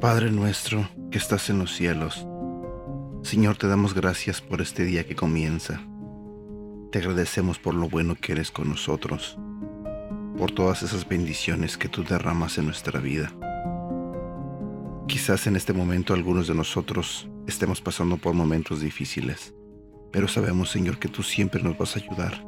Padre nuestro que estás en los cielos, Señor, te damos gracias por este día que comienza. Te agradecemos por lo bueno que eres con nosotros, por todas esas bendiciones que tú derramas en nuestra vida. Quizás en este momento algunos de nosotros estemos pasando por momentos difíciles, pero sabemos, Señor, que tú siempre nos vas a ayudar.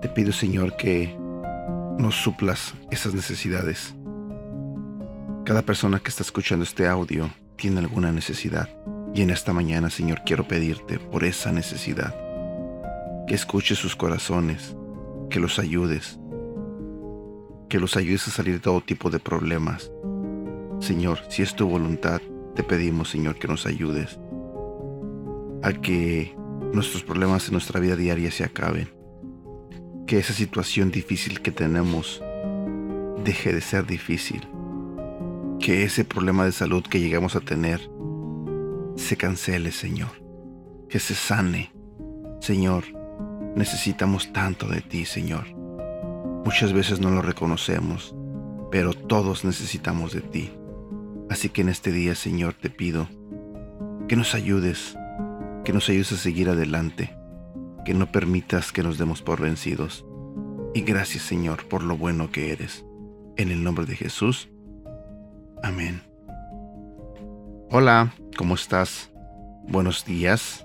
Te pido, Señor, que nos suplas esas necesidades. Cada persona que está escuchando este audio tiene alguna necesidad. Y en esta mañana, Señor, quiero pedirte por esa necesidad. Que escuches sus corazones, que los ayudes, que los ayudes a salir de todo tipo de problemas, Señor, si es tu voluntad, te pedimos, Señor, que nos ayudes a que nuestros problemas en nuestra vida diaria se acaben. Que esa situación difícil que tenemos deje de ser difícil. Que ese problema de salud que llegamos a tener se cancele, Señor. Que se sane. Señor, necesitamos tanto de ti, Señor. Muchas veces no lo reconocemos, pero todos necesitamos de ti. Así que en este día, Señor, te pido que nos ayudes, que nos ayudes a seguir adelante, que no permitas que nos demos por vencidos. Y gracias, Señor, por lo bueno que eres. En el nombre de Jesús. Amén. Hola, ¿cómo estás? Buenos días.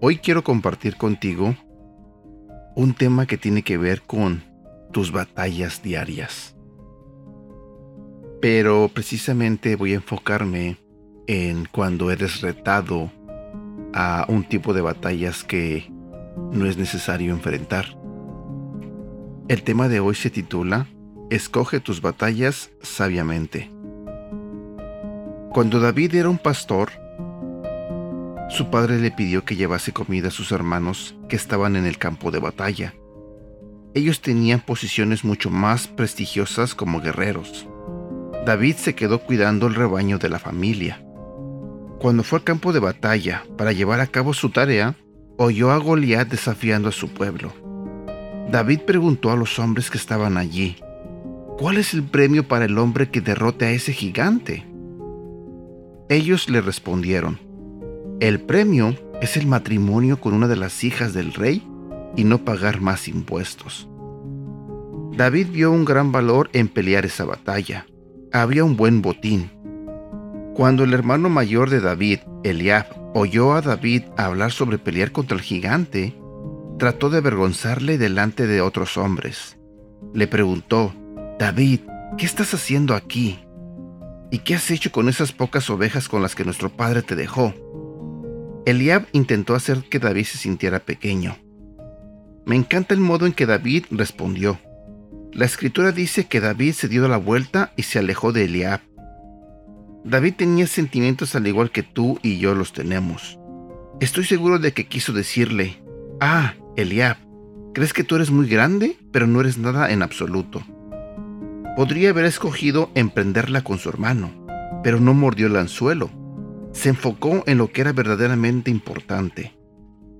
Hoy quiero compartir contigo un tema que tiene que ver con tus batallas diarias pero precisamente voy a enfocarme en cuando eres retado a un tipo de batallas que no es necesario enfrentar. El tema de hoy se titula Escoge tus batallas sabiamente. Cuando David era un pastor, su padre le pidió que llevase comida a sus hermanos que estaban en el campo de batalla. Ellos tenían posiciones mucho más prestigiosas como guerreros. David se quedó cuidando el rebaño de la familia. Cuando fue al campo de batalla para llevar a cabo su tarea, oyó a Goliat desafiando a su pueblo. David preguntó a los hombres que estaban allí, ¿cuál es el premio para el hombre que derrote a ese gigante? Ellos le respondieron, el premio es el matrimonio con una de las hijas del rey y no pagar más impuestos. David vio un gran valor en pelear esa batalla había un buen botín. Cuando el hermano mayor de David, Eliab, oyó a David hablar sobre pelear contra el gigante, trató de avergonzarle delante de otros hombres. Le preguntó, David, ¿qué estás haciendo aquí? ¿Y qué has hecho con esas pocas ovejas con las que nuestro padre te dejó? Eliab intentó hacer que David se sintiera pequeño. Me encanta el modo en que David respondió. La escritura dice que David se dio la vuelta y se alejó de Eliab. David tenía sentimientos al igual que tú y yo los tenemos. Estoy seguro de que quiso decirle, ah, Eliab, crees que tú eres muy grande, pero no eres nada en absoluto. Podría haber escogido emprenderla con su hermano, pero no mordió el anzuelo. Se enfocó en lo que era verdaderamente importante.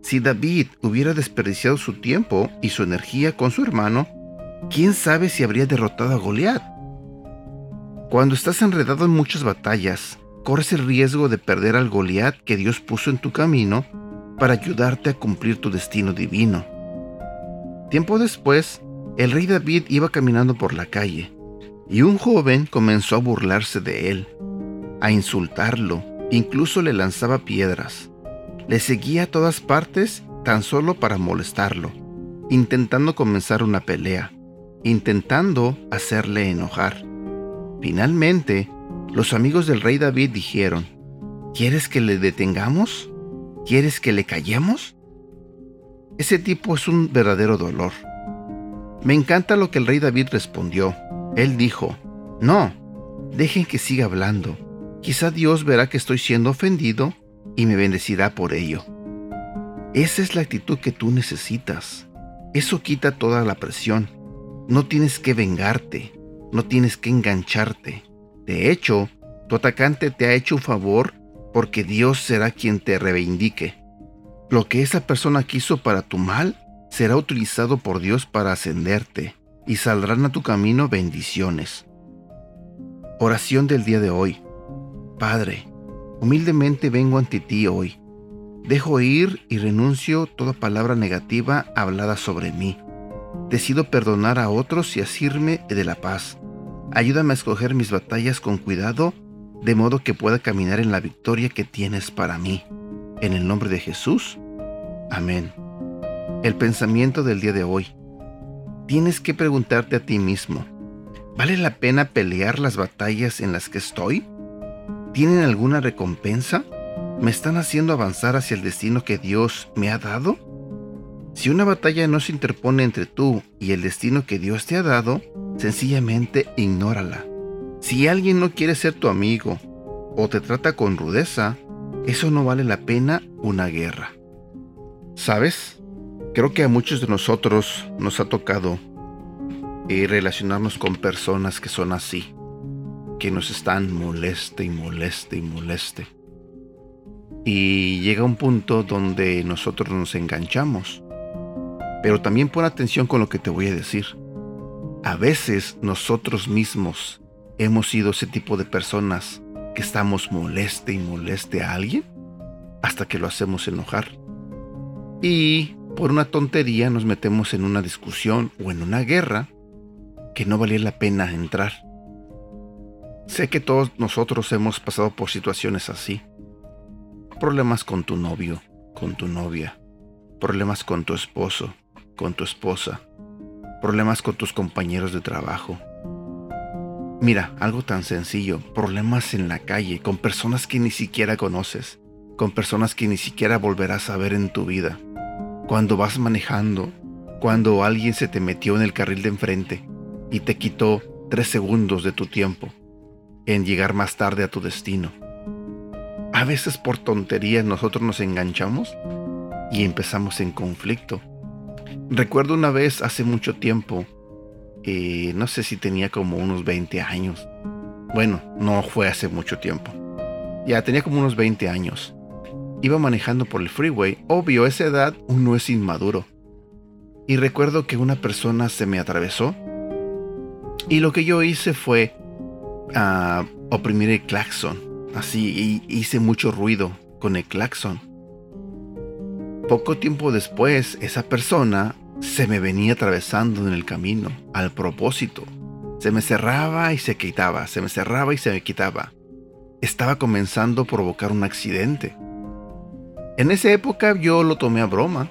Si David hubiera desperdiciado su tiempo y su energía con su hermano, quién sabe si habría derrotado a Goliat. Cuando estás enredado en muchas batallas, corres el riesgo de perder al Goliat que Dios puso en tu camino para ayudarte a cumplir tu destino divino. Tiempo después, el rey David iba caminando por la calle y un joven comenzó a burlarse de él, a insultarlo, incluso le lanzaba piedras. Le seguía a todas partes tan solo para molestarlo, intentando comenzar una pelea intentando hacerle enojar. Finalmente, los amigos del rey David dijeron, ¿Quieres que le detengamos? ¿Quieres que le callemos? Ese tipo es un verdadero dolor. Me encanta lo que el rey David respondió. Él dijo, no, dejen que siga hablando. Quizá Dios verá que estoy siendo ofendido y me bendecirá por ello. Esa es la actitud que tú necesitas. Eso quita toda la presión no tienes que vengarte, no tienes que engancharte. De hecho, tu atacante te ha hecho un favor porque Dios será quien te reivindique. Lo que esa persona quiso para tu mal será utilizado por Dios para ascenderte y saldrán a tu camino bendiciones. Oración del día de hoy. Padre, humildemente vengo ante ti hoy. Dejo ir y renuncio toda palabra negativa hablada sobre mí. Decido perdonar a otros y asirme de la paz. Ayúdame a escoger mis batallas con cuidado, de modo que pueda caminar en la victoria que tienes para mí. En el nombre de Jesús. Amén. El pensamiento del día de hoy. Tienes que preguntarte a ti mismo, ¿vale la pena pelear las batallas en las que estoy? ¿Tienen alguna recompensa? ¿Me están haciendo avanzar hacia el destino que Dios me ha dado? Si una batalla no se interpone entre tú y el destino que Dios te ha dado, sencillamente ignórala. Si alguien no quiere ser tu amigo o te trata con rudeza, eso no vale la pena una guerra. ¿Sabes? Creo que a muchos de nosotros nos ha tocado eh, relacionarnos con personas que son así, que nos están moleste y moleste y moleste. Y llega un punto donde nosotros nos enganchamos. Pero también pon atención con lo que te voy a decir. A veces nosotros mismos hemos sido ese tipo de personas que estamos moleste y moleste a alguien hasta que lo hacemos enojar. Y por una tontería nos metemos en una discusión o en una guerra que no valía la pena entrar. Sé que todos nosotros hemos pasado por situaciones así. Problemas con tu novio, con tu novia, problemas con tu esposo, con tu esposa, problemas con tus compañeros de trabajo. Mira, algo tan sencillo, problemas en la calle, con personas que ni siquiera conoces, con personas que ni siquiera volverás a ver en tu vida cuando vas manejando, cuando alguien se te metió en el carril de enfrente y te quitó tres segundos de tu tiempo en llegar más tarde a tu destino. A veces por tonterías nosotros nos enganchamos y empezamos en conflicto. Recuerdo una vez hace mucho tiempo, eh, no sé si tenía como unos 20 años. Bueno, no fue hace mucho tiempo. Ya tenía como unos 20 años. Iba manejando por el freeway. Obvio, a esa edad uno es inmaduro. Y recuerdo que una persona se me atravesó. Y lo que yo hice fue ah, oprimir el claxon. Así, hice mucho ruido con el claxon. Poco tiempo después, esa persona se me venía atravesando en el camino, al propósito. Se me cerraba y se quitaba, se me cerraba y se me quitaba. Estaba comenzando a provocar un accidente. En esa época yo lo tomé a broma,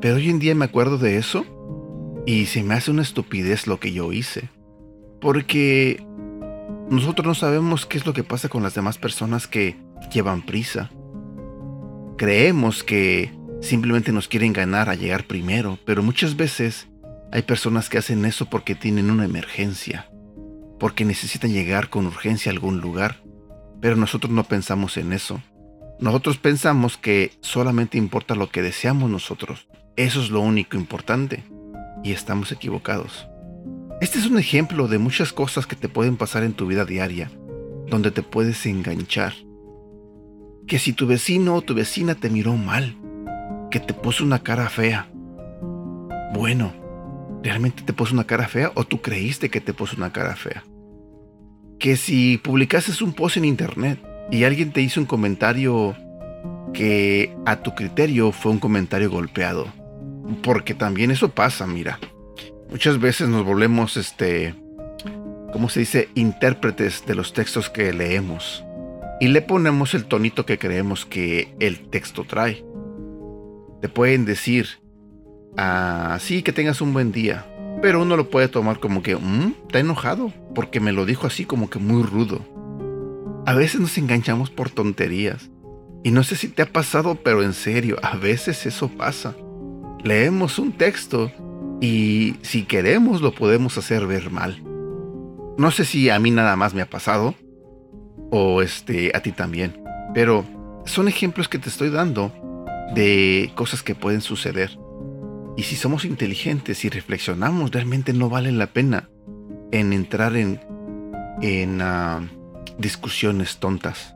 pero hoy en día me acuerdo de eso y se me hace una estupidez lo que yo hice. Porque nosotros no sabemos qué es lo que pasa con las demás personas que llevan prisa. Creemos que simplemente nos quieren ganar a llegar primero, pero muchas veces hay personas que hacen eso porque tienen una emergencia, porque necesitan llegar con urgencia a algún lugar, pero nosotros no pensamos en eso. Nosotros pensamos que solamente importa lo que deseamos nosotros. Eso es lo único importante. Y estamos equivocados. Este es un ejemplo de muchas cosas que te pueden pasar en tu vida diaria, donde te puedes enganchar. Que si tu vecino o tu vecina te miró mal, que te puso una cara fea. Bueno, ¿realmente te puso una cara fea o tú creíste que te puso una cara fea? Que si publicases un post en internet y alguien te hizo un comentario que a tu criterio fue un comentario golpeado. Porque también eso pasa, mira. Muchas veces nos volvemos, este, ¿cómo se dice? Intérpretes de los textos que leemos. Y le ponemos el tonito que creemos que el texto trae. Te pueden decir, ah, que tengas un buen día. Pero uno lo puede tomar como que, mmm, está enojado, porque me lo dijo así como que muy rudo. A veces nos enganchamos por tonterías. Y no sé si te ha pasado, pero en serio, a veces eso pasa. Leemos un texto y si queremos lo podemos hacer ver mal. No sé si a mí nada más me ha pasado o este a ti también, pero son ejemplos que te estoy dando de cosas que pueden suceder. Y si somos inteligentes y reflexionamos, realmente no vale la pena en entrar en en ah, discusiones tontas.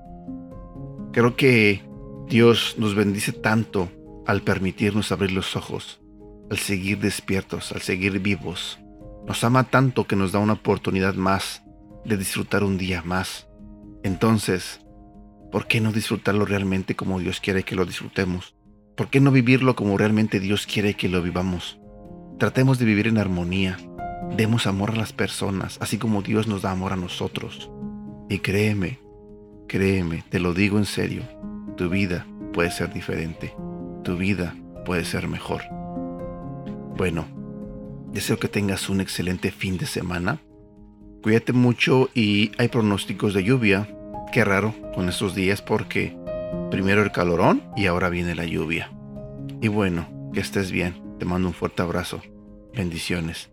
Creo que Dios nos bendice tanto al permitirnos abrir los ojos, al seguir despiertos, al seguir vivos. Nos ama tanto que nos da una oportunidad más de disfrutar un día más. Entonces, ¿por qué no disfrutarlo realmente como Dios quiere que lo disfrutemos? ¿Por qué no vivirlo como realmente Dios quiere que lo vivamos? Tratemos de vivir en armonía. Demos amor a las personas, así como Dios nos da amor a nosotros. Y créeme, créeme, te lo digo en serio, tu vida puede ser diferente. Tu vida puede ser mejor. Bueno, deseo que tengas un excelente fin de semana. Cuídate mucho y hay pronósticos de lluvia. Qué raro con estos días porque primero el calorón y ahora viene la lluvia. Y bueno, que estés bien. Te mando un fuerte abrazo. Bendiciones.